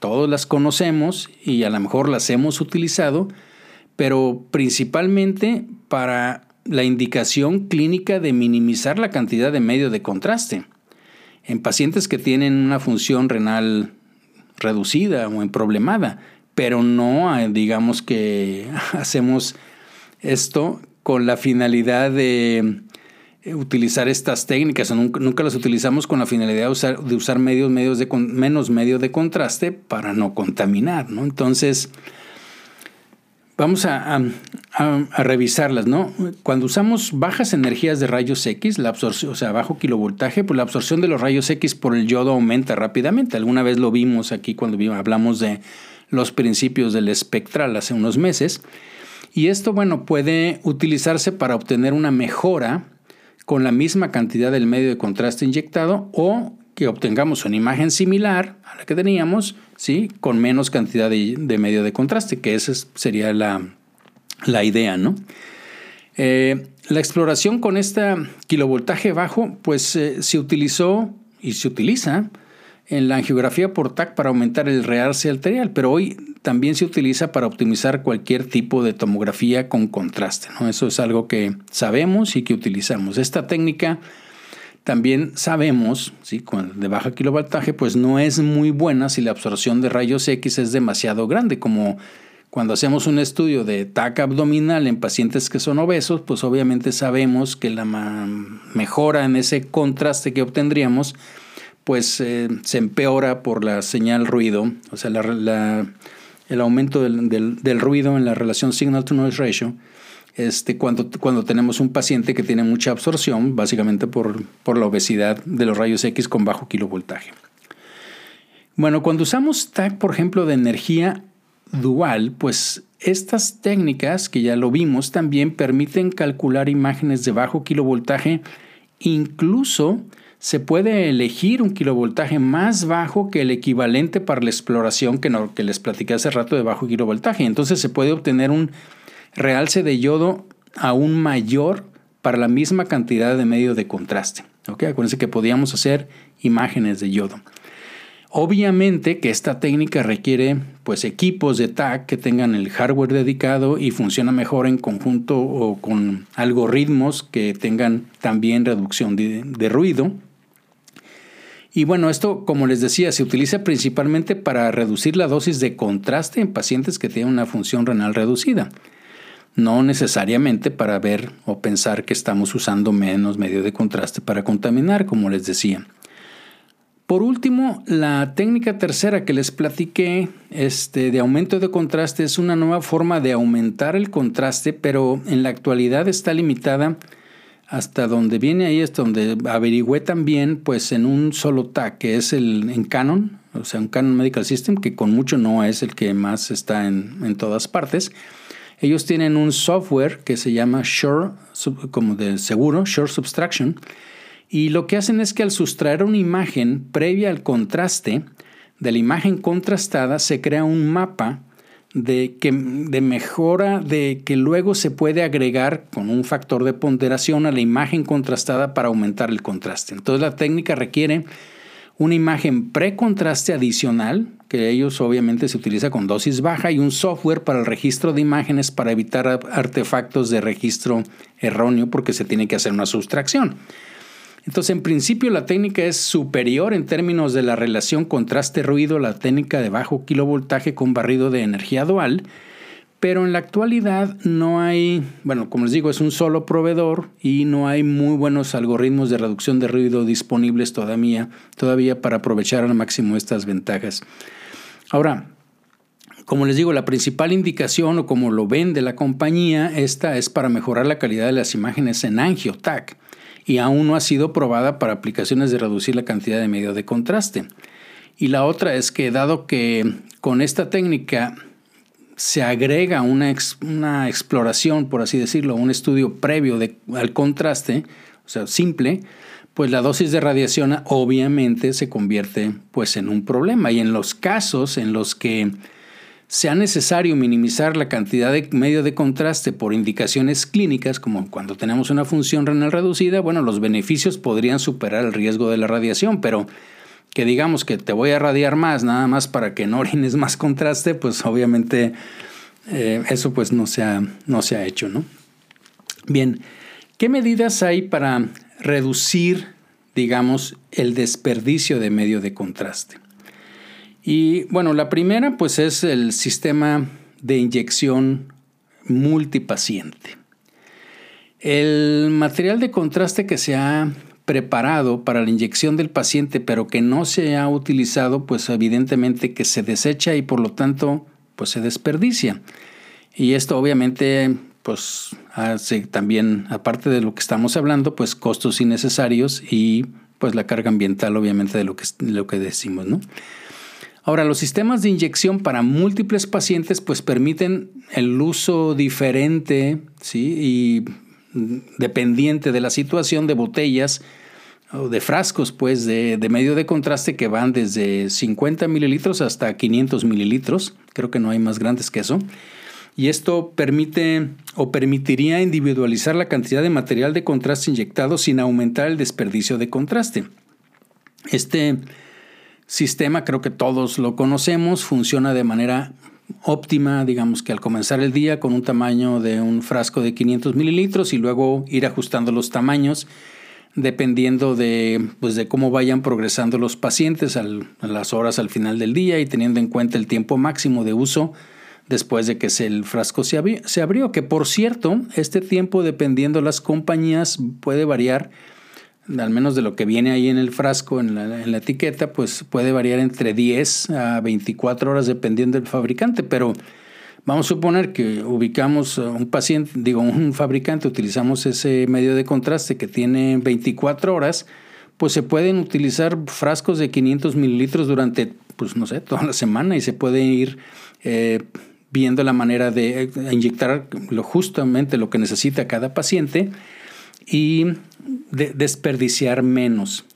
todos las conocemos y a lo mejor las hemos utilizado, pero principalmente para la indicación clínica de minimizar la cantidad de medio de contraste. En pacientes que tienen una función renal reducida o problemada, pero no eh, digamos que hacemos esto con la finalidad de eh, utilizar estas técnicas, nunca, las utilizamos con la finalidad de usar, de usar medios, medios de, menos medio de contraste para no contaminar. ¿no? Entonces, Vamos a, revisarlas, ¿no? Cuando usamos bajas energías de rayos X, la absorción, o sea, bajo kilovoltaje, pues la absorción de los rayos X por el yodo aumenta rápidamente. Alguna vez lo vimos aquí cuando hablamos de los principios del espectral hace unos meses. Y esto, bueno, puede utilizarse para obtener una mejora con la misma cantidad del medio de contraste inyectado o que obtengamos una imagen similar a la que teníamos, ¿sí? con menos cantidad de, medio de contraste, que esa sería la, idea. ¿no? Eh, la exploración con este kilovoltaje bajo, pues eh, se utilizó y se utiliza en la angiografía por TAC para aumentar el realce arterial, pero hoy también se utiliza para optimizar cualquier tipo de tomografía con contraste. Eso es algo que sabemos y que utilizamos. Esta técnica también sabemos, ¿sí? de baja kilovoltaje, pues no es muy buena si la absorción de rayos X es demasiado grande, como cuando hacemos un estudio de TAC abdominal en pacientes que son obesos, pues obviamente sabemos que la mejora en ese contraste que obtendríamos, pues eh, se empeora por la señal ruido, o sea, el aumento del ruido en la relación signal-to-noise ratio, este, cuando, cuando tenemos un paciente que tiene mucha absorción, básicamente por, por la obesidad de los rayos X con bajo kilovoltaje. Bueno, cuando usamos TAC, por ejemplo, de energía dual, pues estas técnicas, que ya lo vimos, también permiten calcular imágenes de bajo kilovoltaje. Incluso se puede elegir un kilovoltaje más bajo que el equivalente para la exploración que, no, que les platiqué hace rato de bajo kilovoltaje. Entonces se puede obtener un realce de yodo aún mayor para la misma cantidad de medio de contraste. ¿ok? Acuérdense que podíamos hacer imágenes de yodo. Obviamente que esta técnica requiere pues equipos de TAC que tengan el hardware dedicado y funciona mejor en conjunto o con algoritmos que tengan también reducción de, ruido. Y bueno, esto, como les decía, se utiliza principalmente para reducir la dosis de contraste en pacientes que tienen una función renal reducida. No necesariamente para ver o pensar que estamos usando menos medio de contraste para contaminar, como les decía. Por último, la técnica tercera que les platiqué este, de aumento de contraste es una nueva forma de aumentar el contraste, pero en la actualidad está limitada hasta donde viene ahí, hasta donde averigüé también, pues en un solo TAC, que es el en Canon, o sea, un Canon Medical System, que con mucho no es el que más está en, en todas partes. Ellos tienen un software que se llama Shore, como de seguro, Shore Subtraction, y lo que hacen es que al sustraer una imagen previa al contraste, de la imagen contrastada se crea un mapa de, que, de mejora de que luego se puede agregar con un factor de ponderación a la imagen contrastada para aumentar el contraste. Entonces la técnica requiere una imagen pre-contraste adicional, que ellos obviamente se utiliza con dosis baja, y un software para el registro de imágenes para evitar artefactos de registro erróneo porque se tiene que hacer una sustracción. Entonces, en principio, la técnica es superior en términos de la relación contraste-ruido, la técnica de bajo kilovoltaje con barrido de energía dual, pero en la actualidad no hay, bueno, como les digo, es un solo proveedor y no hay muy buenos algoritmos de reducción de ruido disponibles todavía, todavía para aprovechar al máximo estas ventajas. Ahora, como les digo, la principal indicación o como lo vende la compañía, esta es para mejorar la calidad de las imágenes en AngioTAC y aún no ha sido probada para aplicaciones de reducir la cantidad de medio de contraste. Y la otra es que dado que con esta técnica se agrega una, una exploración, por así decirlo, un estudio previo de, al contraste, o sea, simple, pues la dosis de radiación obviamente se convierte pues en un problema. Y en los casos en los que sea necesario minimizar la cantidad de medio de contraste por indicaciones clínicas, como cuando tenemos una función renal reducida, bueno, los beneficios podrían superar el riesgo de la radiación, pero que digamos que te voy a radiar más, nada más para que no orines más contraste, pues obviamente eh, eso pues no se, ha, no se ha hecho, ¿no? Bien, ¿qué medidas hay para reducir, digamos, el desperdicio de medio de contraste? Y bueno, la primera pues es el sistema de inyección multipaciente. El material de contraste que se ha preparado para la inyección del paciente pero que no se ha utilizado pues evidentemente que se desecha y por lo tanto pues se desperdicia. Y esto obviamente pues hace también aparte de lo que estamos hablando pues costos innecesarios y pues la carga ambiental obviamente de lo que, lo que decimos, ¿no? Ahora, los sistemas de inyección para múltiples pacientes pues permiten el uso diferente ¿sí? y dependiente de la situación de botellas o de frascos pues de, de, medio de contraste que van desde 50 mililitros hasta 500 mililitros. Creo que no hay más grandes que eso. Y esto permite o permitiría individualizar la cantidad de material de contraste inyectado sin aumentar el desperdicio de contraste. Este sistema, creo que todos lo conocemos, funciona de manera óptima, digamos que al comenzar el día con un tamaño de un frasco de 500 mililitros y luego ir ajustando los tamaños dependiendo de, pues de cómo vayan progresando los pacientes a las horas al final del día y teniendo en cuenta el tiempo máximo de uso después de que el frasco se, abrió, que por cierto, este tiempo dependiendo de las compañías puede variar al menos de lo que viene ahí en el frasco, en la, etiqueta, pues puede variar entre 10 a 24 horas dependiendo del fabricante, pero vamos a suponer que ubicamos un paciente, digo, un fabricante, utilizamos ese medio de contraste que tiene 24 horas, pues se pueden utilizar frascos de 500 mililitros durante, pues no sé, toda la semana y se puede ir eh, viendo la manera de inyectar lo, justamente lo que necesita cada paciente y desperdiciar menos.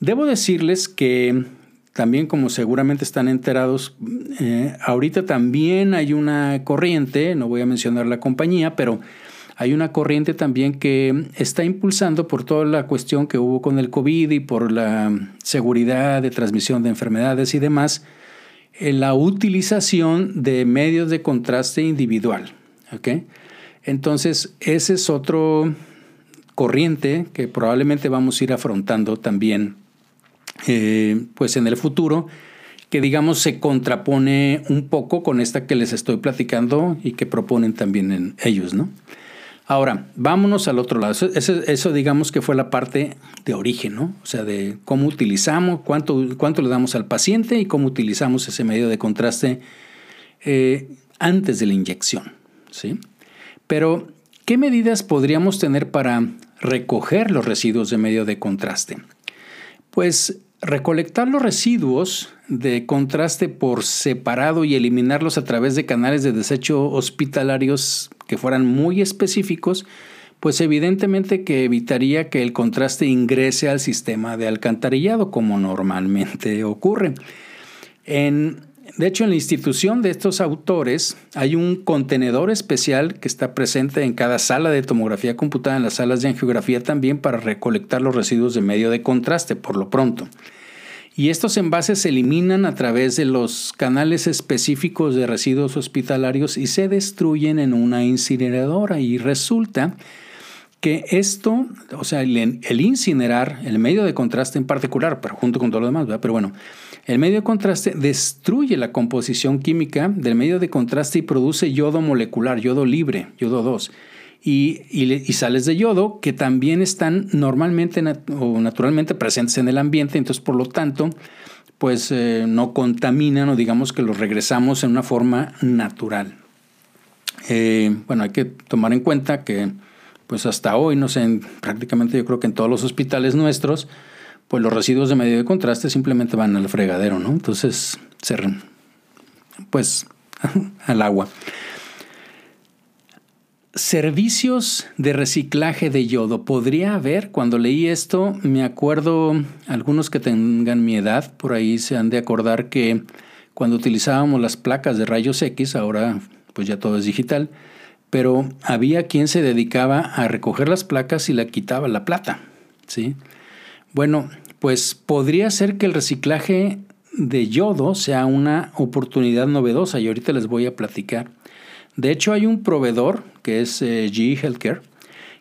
Debo decirles que también como seguramente están enterados, eh, ahorita también hay una corriente, no voy a mencionar la compañía, pero hay una corriente también que está impulsando por toda la cuestión que hubo con el COVID y por la seguridad de transmisión de enfermedades y demás, la utilización de medios de contraste individual. Entonces, ese es otro corriente que probablemente vamos a ir afrontando también eh, pues en el futuro, que digamos se contrapone un poco con esta que les estoy platicando y que proponen también en ellos, ¿no? Ahora, vámonos al otro lado. Eso, digamos que fue la parte de origen, ¿no? O sea, de cómo utilizamos, cuánto, cuánto le damos al paciente y cómo utilizamos ese medio de contraste eh, antes de la inyección, ¿sí? Pero, ¿qué medidas podríamos tener para recoger los residuos de medio de contraste? Pues recolectar los residuos de contraste por separado y eliminarlos a través de canales de desecho hospitalarios que fueran muy específicos, pues evidentemente que evitaría que el contraste ingrese al sistema de alcantarillado como normalmente ocurre. En, de hecho, en la institución de estos autores hay un contenedor especial que está presente en cada sala de tomografía computada, en las salas de angiografía también, para recolectar los residuos de medio de contraste, por lo pronto. Y estos envases se eliminan a través de los canales específicos de residuos hospitalarios y se destruyen en una incineradora. Y resulta que esto, o sea, el, incinerar, el medio de contraste en particular, pero junto con todo lo demás, pero bueno, el medio de contraste destruye la composición química del medio de contraste y produce yodo molecular, yodo libre, yodo 2 y, sales de yodo que también están normalmente o naturalmente presentes en el ambiente, entonces por lo tanto pues eh, no contaminan o digamos que los regresamos en una forma natural. Eh, bueno, hay que tomar en cuenta que pues hasta hoy, no sé, prácticamente yo creo que en todos los hospitales nuestros, pues los residuos de medio de contraste simplemente van al fregadero, ¿no? Entonces, se, pues al agua. Servicios de reciclaje de yodo. Podría haber, cuando leí esto, me acuerdo, algunos que tengan mi edad, por ahí se han de acordar que cuando utilizábamos las placas de rayos X, ahora pues ya todo es digital, pero había quien se dedicaba a recoger las placas y la quitaba la plata, ¿sí? Bueno, pues podría ser que el reciclaje de yodo sea una oportunidad novedosa y ahorita les voy a platicar. De hecho, hay un proveedor que es eh, GE Healthcare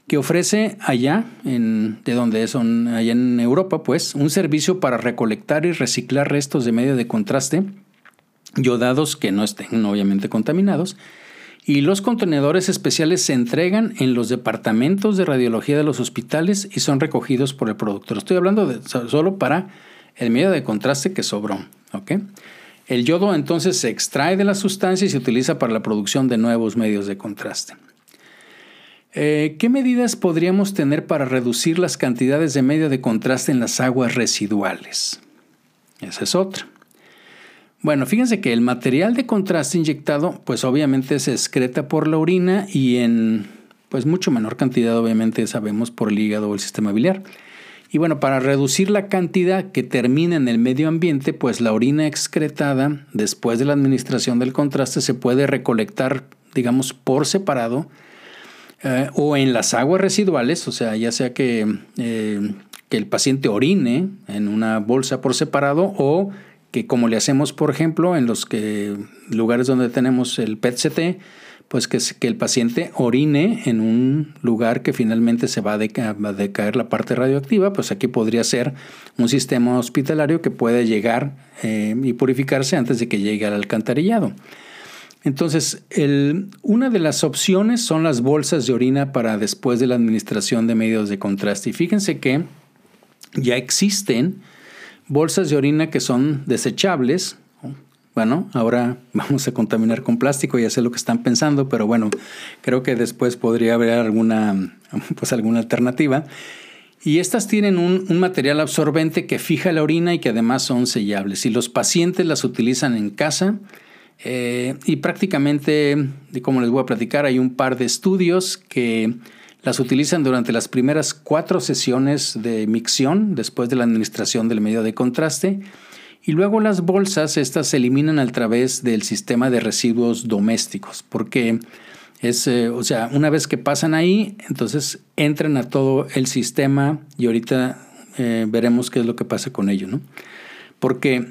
que ofrece allá, en, de donde son, allá en Europa, pues, un servicio para recolectar y reciclar restos de medio de contraste yodados que no estén obviamente contaminados. Y los contenedores especiales se entregan en los departamentos de radiología de los hospitales y son recogidos por el productor. Estoy hablando solo para el medio de contraste que sobró. ¿ok?, el yodo entonces se extrae de la sustancia y se utiliza para la producción de nuevos medios de contraste. Eh, ¿Qué medidas podríamos tener para reducir las cantidades de medio de contraste en las aguas residuales? Esa es otra. Bueno, fíjense que el material de contraste inyectado, pues obviamente se excreta por la orina y en pues mucho menor cantidad, obviamente sabemos, por el hígado o el sistema biliar. Y bueno, para reducir la cantidad que termina en el medio ambiente, pues la orina excretada después de la administración del contraste se puede recolectar, digamos, por separado eh, o en las aguas residuales, o sea, ya sea que, eh, que el paciente orine en una bolsa por separado o que como le hacemos, por ejemplo, en los que, lugares donde tenemos el PET-CT, pues que, el paciente orine en un lugar que finalmente se va a, decaer, la parte radioactiva, pues aquí podría ser un sistema hospitalario que puede llegar eh, y purificarse antes de que llegue al alcantarillado. Entonces, una de las opciones son las bolsas de orina para después de la administración de medios de contraste. Y fíjense que ya existen bolsas de orina que son desechables, bueno, ahora vamos a contaminar con plástico, ya sé lo que están pensando, pero bueno, creo que después podría haber alguna, pues alguna alternativa. Y estas tienen un, material absorbente que fija la orina y que además son sellables. Y los pacientes las utilizan en casa eh, y prácticamente, como les voy a platicar, hay un par de estudios que las utilizan durante las primeras cuatro sesiones de micción después de la administración del medio de contraste y luego las bolsas, estas se eliminan a través del sistema de residuos domésticos, porque Es, eh, o sea, una vez que pasan ahí, entonces entran a todo el sistema y ahorita eh, veremos qué es lo que pasa con ello, ¿no? Porque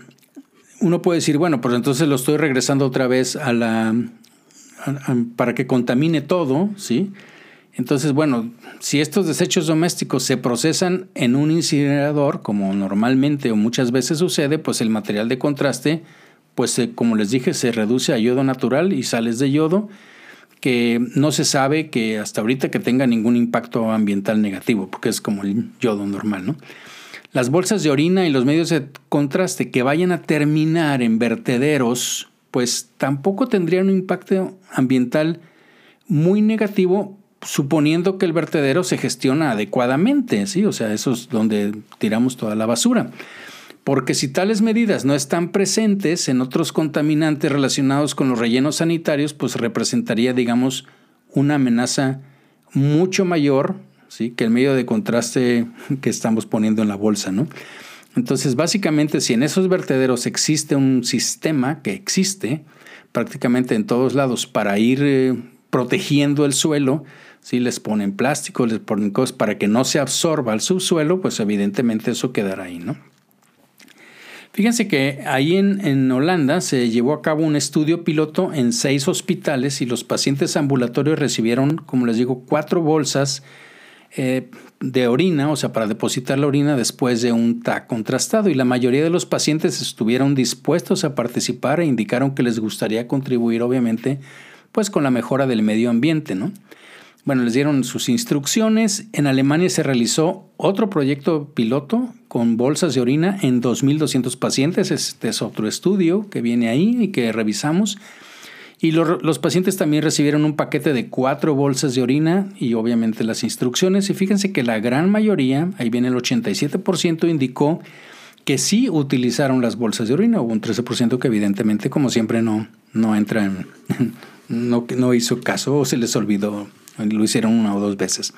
uno puede decir, bueno, pues entonces lo estoy regresando otra vez a la, para que contamine todo, ¿sí? Entonces, bueno, si estos desechos domésticos se procesan en un incinerador, como normalmente o muchas veces sucede, pues el material de contraste, pues como les dije, se reduce a yodo natural y sales de yodo que no se sabe que hasta ahorita que tenga ningún impacto ambiental negativo, porque es como el yodo normal, ¿no? Las bolsas de orina y los medios de contraste que vayan a terminar en vertederos, pues tampoco tendrían un impacto ambiental muy negativo, suponiendo que el vertedero se gestiona adecuadamente, ¿sí? O sea, eso es donde tiramos toda la basura. Porque si tales medidas no están presentes en otros contaminantes relacionados con los rellenos sanitarios, pues representaría, digamos, una amenaza mucho mayor ¿sí? que el medio de contraste que estamos poniendo en la bolsa. ¿no? Entonces, básicamente, si en esos vertederos existe un sistema que existe prácticamente en todos lados para ir eh, protegiendo el suelo, si les ponen plástico, les ponen cosas para que no se absorba al subsuelo, pues evidentemente eso quedará ahí, ¿no? Fíjense que ahí en, Holanda se llevó a cabo un estudio piloto en seis hospitales y los pacientes ambulatorios recibieron, como les digo, cuatro bolsas eh, de orina, o sea, para depositar la orina después de un TAC contrastado. Y la mayoría de los pacientes estuvieron dispuestos a participar e indicaron que les gustaría contribuir, obviamente, pues con la mejora del medio ambiente, ¿no? Bueno, les dieron sus instrucciones. En Alemania se realizó otro proyecto piloto con bolsas de orina en 2.200 pacientes. Este es otro estudio que viene ahí y que revisamos. Y los pacientes también recibieron un paquete de cuatro bolsas de orina y obviamente las instrucciones. Y fíjense que la gran mayoría, ahí viene el 87%, indicó que sí utilizaron las bolsas de orina. Hubo un 13% que evidentemente, como siempre, no, no entra en, no, no hizo caso o se les olvidó lo hicieron una o dos veces.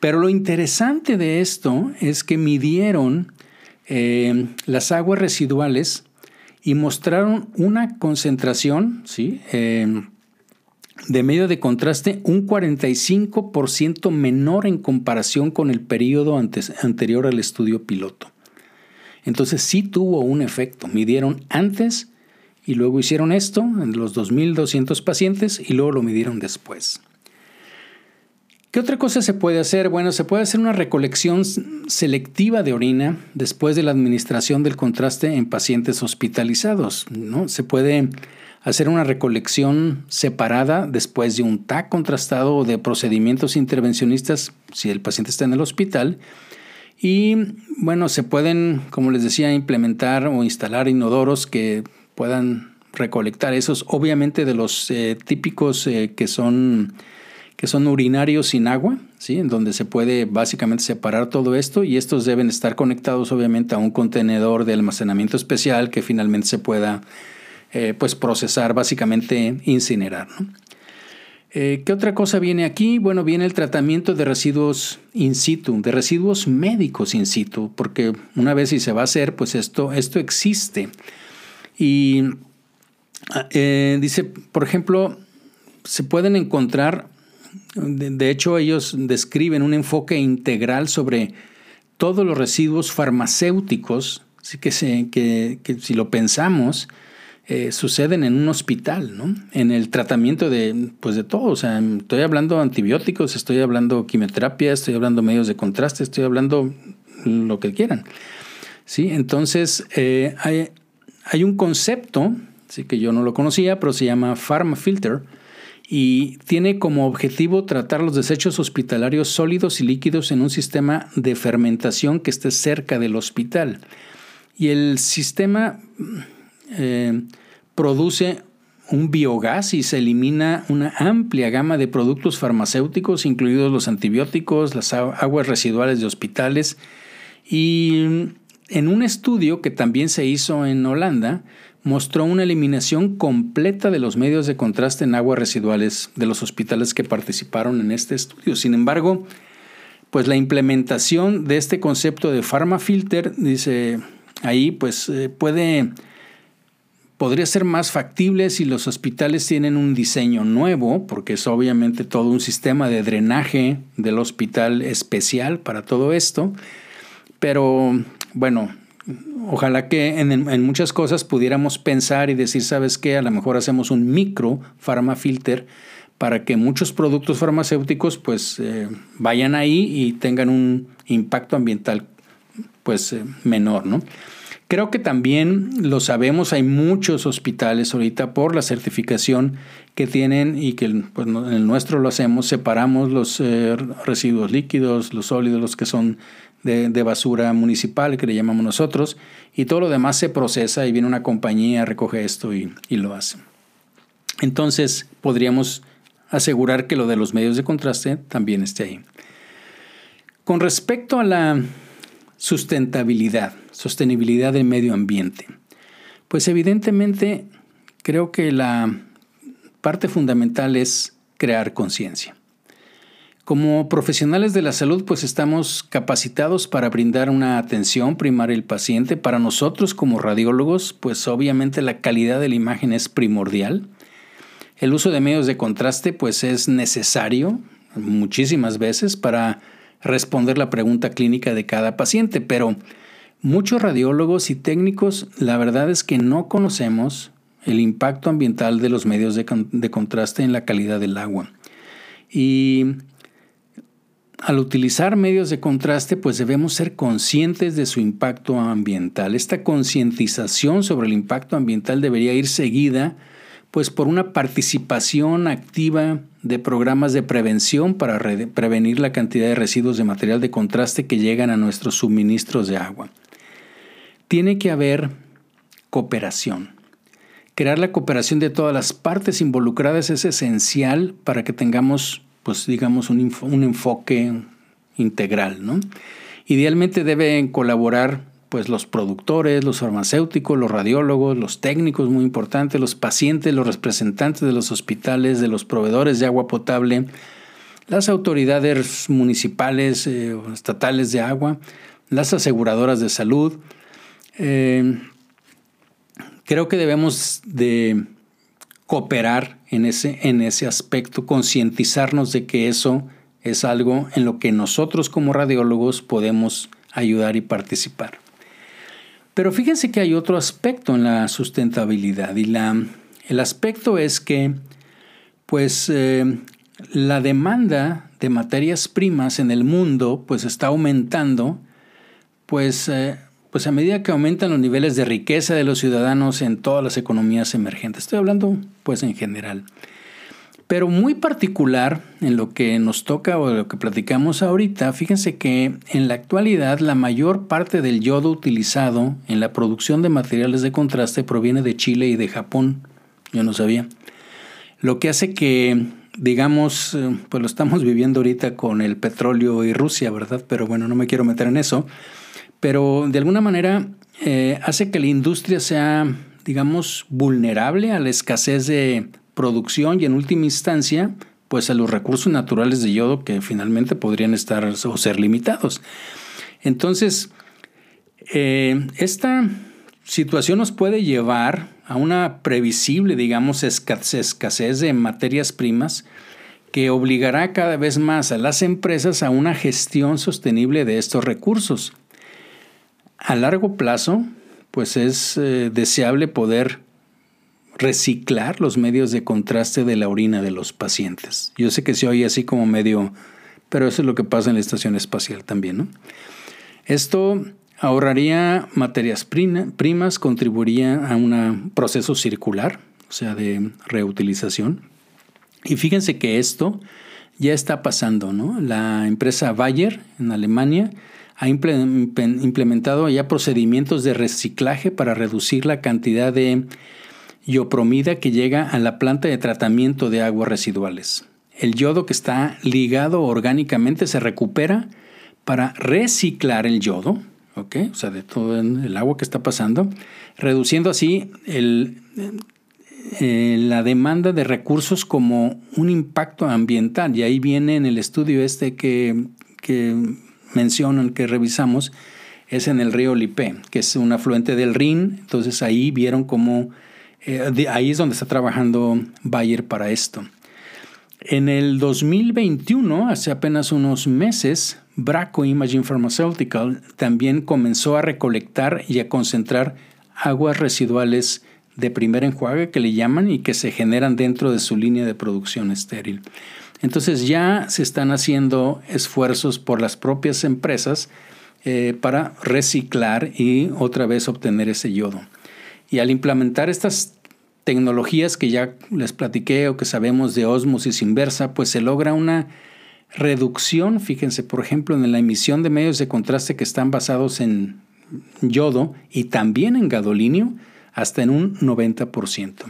Pero lo interesante de esto es que midieron eh, las aguas residuales y mostraron una concentración ¿sí? Eh, de medio de contraste un 45% menor en comparación con el periodo antes, anterior al estudio piloto. Entonces sí tuvo un efecto. Midieron antes y luego hicieron esto en los 2.200 pacientes y luego lo midieron después. ¿Qué otra cosa se puede hacer? Bueno, se puede hacer una recolección selectiva de orina después de la administración del contraste en pacientes hospitalizados. ¿no? Se puede hacer una recolección separada después de un TAC contrastado o de procedimientos intervencionistas si el paciente está en el hospital. Y bueno, se pueden, como les decía, implementar o instalar inodoros que puedan recolectar esos, obviamente de los eh, típicos eh, que son que son urinarios sin agua, ¿sí? en donde se puede básicamente separar todo esto y estos deben estar conectados obviamente a un contenedor de almacenamiento especial que finalmente se pueda eh, pues procesar, básicamente incinerar. Eh, ¿Qué otra cosa viene aquí? Bueno, viene el tratamiento de residuos in situ, de residuos médicos in situ, porque una vez si se va a hacer, pues esto, esto existe. Y eh, dice, por ejemplo, se pueden encontrar de, hecho, ellos describen un enfoque integral sobre todos los residuos farmacéuticos, que, si lo pensamos, eh, suceden en un hospital, ¿no? En el tratamiento de, pues de todo. O sea, estoy hablando antibióticos, estoy hablando quimioterapia, estoy hablando medios de contraste, estoy hablando lo que quieran. ¿Sí? Entonces, eh, hay, hay, un concepto, que yo no lo conocía, pero se llama Pharma Filter, y tiene como objetivo tratar los desechos hospitalarios sólidos y líquidos en un sistema de fermentación que esté cerca del hospital. Y el sistema eh, produce un biogás y se elimina una amplia gama de productos farmacéuticos, incluidos los antibióticos, las aguas residuales de hospitales. Y en un estudio que también se hizo en Holanda, mostró una eliminación completa de los medios de contraste en aguas residuales de los hospitales que participaron en este estudio. Sin embargo, pues la implementación de este concepto de PharmaFilter, dice ahí, pues eh, puede, podría ser más factible si los hospitales tienen un diseño nuevo, porque es obviamente todo un sistema de drenaje del hospital especial para todo esto. Pero bueno, ojalá que en, muchas cosas pudiéramos pensar y decir, ¿sabes qué? A lo mejor hacemos un micro filter para que muchos productos farmacéuticos pues eh, vayan ahí y tengan un impacto ambiental pues eh, menor, ¿no? Creo que también lo sabemos, hay muchos hospitales ahorita por la certificación que tienen y que pues, en el nuestro lo hacemos, separamos los eh, residuos líquidos, los sólidos, los que son de, basura municipal, que le llamamos nosotros, y todo lo demás se procesa y viene una compañía, recoge esto y, y lo hace. Entonces podríamos asegurar que lo de los medios de contraste también esté ahí. Con respecto a la sustentabilidad, sostenibilidad del medio ambiente. Pues evidentemente creo que la parte fundamental es crear conciencia. Como profesionales de la salud, pues estamos capacitados para brindar una atención primaria al paciente. Para nosotros como radiólogos, pues obviamente la calidad de la imagen es primordial. El uso de medios de contraste, pues es necesario muchísimas veces para responder la pregunta clínica de cada paciente, pero Muchos radiólogos y técnicos, la verdad es que no conocemos el impacto ambiental de los medios de, contraste en la calidad del agua. Y al utilizar medios de contraste, pues debemos ser conscientes de su impacto ambiental. Esta concientización sobre el impacto ambiental debería ir seguida pues por una participación activa de programas de prevención para prevenir la cantidad de residuos de material de contraste que llegan a nuestros suministros de agua tiene que haber cooperación. Crear la cooperación de todas las partes involucradas es esencial para que tengamos, pues digamos, un, enfoque integral. ¿no? Idealmente deben colaborar pues los productores, los farmacéuticos, los radiólogos, los técnicos, muy importantes, los pacientes, los representantes de los hospitales, de los proveedores de agua potable, las autoridades municipales eh, estatales de agua, las aseguradoras de salud, eh, creo que debemos de cooperar en ese, en ese aspecto, concientizarnos de que eso es algo en lo que nosotros como radiólogos podemos ayudar y participar. Pero fíjense que hay otro aspecto en la sustentabilidad y la, el aspecto es que pues eh, la demanda de materias primas en el mundo pues está aumentando pues eh, pues a medida que aumentan los niveles de riqueza de los ciudadanos en todas las economías emergentes. Estoy hablando pues en general. Pero muy particular en lo que nos toca o lo que platicamos ahorita, fíjense que en la actualidad la mayor parte del yodo utilizado en la producción de materiales de contraste proviene de Chile y de Japón. Yo no sabía. Lo que hace que, digamos, eh, pues lo estamos viviendo ahorita con el petróleo y Rusia, ¿verdad? Pero bueno, no me quiero meter en eso pero de alguna manera eh, hace que la industria sea, digamos, vulnerable a la escasez de producción y en última instancia, pues a los recursos naturales de yodo que finalmente podrían estar o ser limitados. Entonces, eh, esta situación nos puede llevar a una previsible, digamos, escasez de materias primas que obligará cada vez más a las empresas a una gestión sostenible de estos recursos. A largo plazo, pues es eh, deseable poder reciclar los medios de contraste de la orina de los pacientes. Yo sé que se oye así como medio, pero eso es lo que pasa en la estación espacial también. ¿no? Esto ahorraría materias primas, contribuiría a un proceso circular, o sea, de reutilización. Y fíjense que esto ya está pasando, ¿no? La empresa Bayer en Alemania ha implementado ya procedimientos de reciclaje para reducir la cantidad de iopromida que llega a la planta de tratamiento de aguas residuales. El yodo que está ligado orgánicamente se recupera para reciclar el yodo, o sea, de todo el agua que está pasando, reduciendo así eh, la demanda de recursos como un impacto ambiental. Y ahí viene en el estudio este que, que mencionan que revisamos es en el río Lipe, que es un afluente del Rin. Entonces ahí vieron cómo Eh, ahí es donde está trabajando Bayer para esto. En el 2021, hace apenas unos meses, Braco Imaging Pharmaceutical también comenzó a recolectar y a concentrar aguas residuales de primer enjuague que le llaman y que se generan dentro de su línea de producción estéril. Entonces ya se están haciendo esfuerzos por las propias empresas eh, para reciclar y otra vez obtener ese yodo. Y al implementar estas tecnologías que ya les platiqué o que sabemos de osmosis inversa, pues se logra una reducción, fíjense, por ejemplo, en la emisión de medios de contraste que están basados en yodo y también en gadolinio, hasta en un 90%.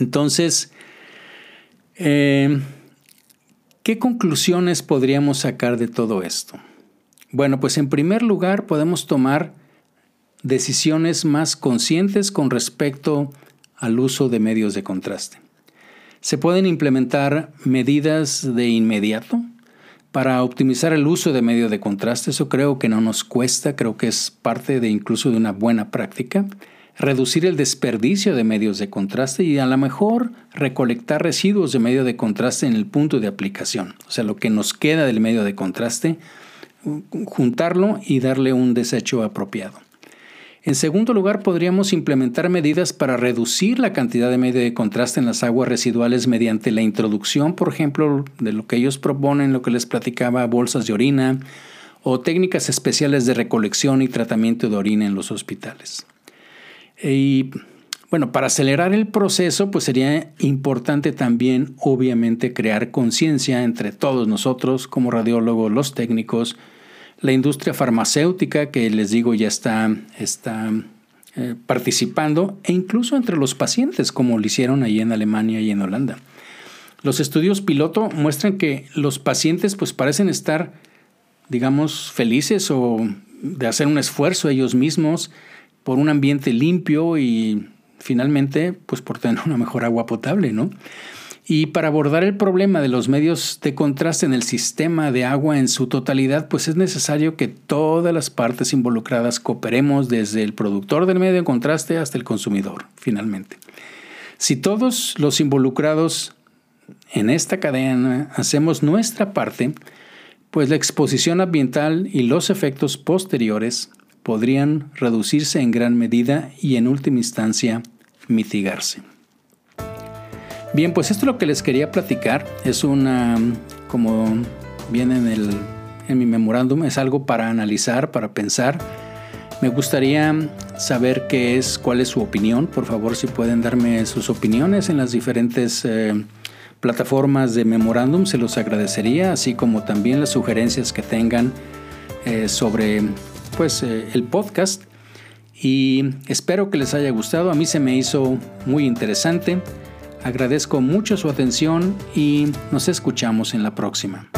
Entonces, eh, ¿qué conclusiones podríamos sacar de todo esto? Bueno, pues en primer lugar podemos tomar decisiones más conscientes con respecto al uso de medios de contraste. Se pueden implementar medidas de inmediato para optimizar el uso de medios de contraste. Eso creo que no nos cuesta, creo que es parte de incluso de una buena práctica. Reducir el desperdicio de medios de contraste y a lo mejor recolectar residuos de medio de contraste en el punto de aplicación. O sea, lo que nos queda del medio de contraste, juntarlo y darle un desecho apropiado. En segundo lugar, podríamos implementar medidas para reducir la cantidad de medio de contraste en las aguas residuales mediante la introducción, por ejemplo, de lo que ellos proponen, lo que les platicaba, bolsas de orina o técnicas especiales de recolección y tratamiento de orina en los hospitales. Y bueno, para acelerar el proceso, pues sería importante también, obviamente, crear conciencia entre todos nosotros, como radiólogos, los técnicos, la industria farmacéutica, que les digo ya está, está eh, participando, e incluso entre los pacientes, como lo hicieron ahí en Alemania y en Holanda. Los estudios piloto muestran que los pacientes pues parecen estar, digamos, felices o de hacer un esfuerzo ellos mismos por un ambiente limpio y finalmente pues por tener una mejor agua potable, ¿no? Y para abordar el problema de los medios de contraste en el sistema de agua en su totalidad, pues es necesario que todas las partes involucradas cooperemos desde el productor del medio de contraste hasta el consumidor, finalmente. Si todos los involucrados en esta cadena hacemos nuestra parte, pues la exposición ambiental y los efectos posteriores podrían reducirse en gran medida y en última instancia mitigarse. Bien, pues esto es lo que les quería platicar. Es una, como viene en, el, en mi memorándum, es algo para analizar, para pensar. Me gustaría saber qué es, cuál es su opinión. Por favor, si pueden darme sus opiniones en las diferentes eh, plataformas de memorándum, se los agradecería, así como también las sugerencias que tengan eh, sobre pues, eh, el podcast. Y espero que les haya gustado. A mí se me hizo muy interesante. Agradezco mucho su atención y nos escuchamos en la próxima.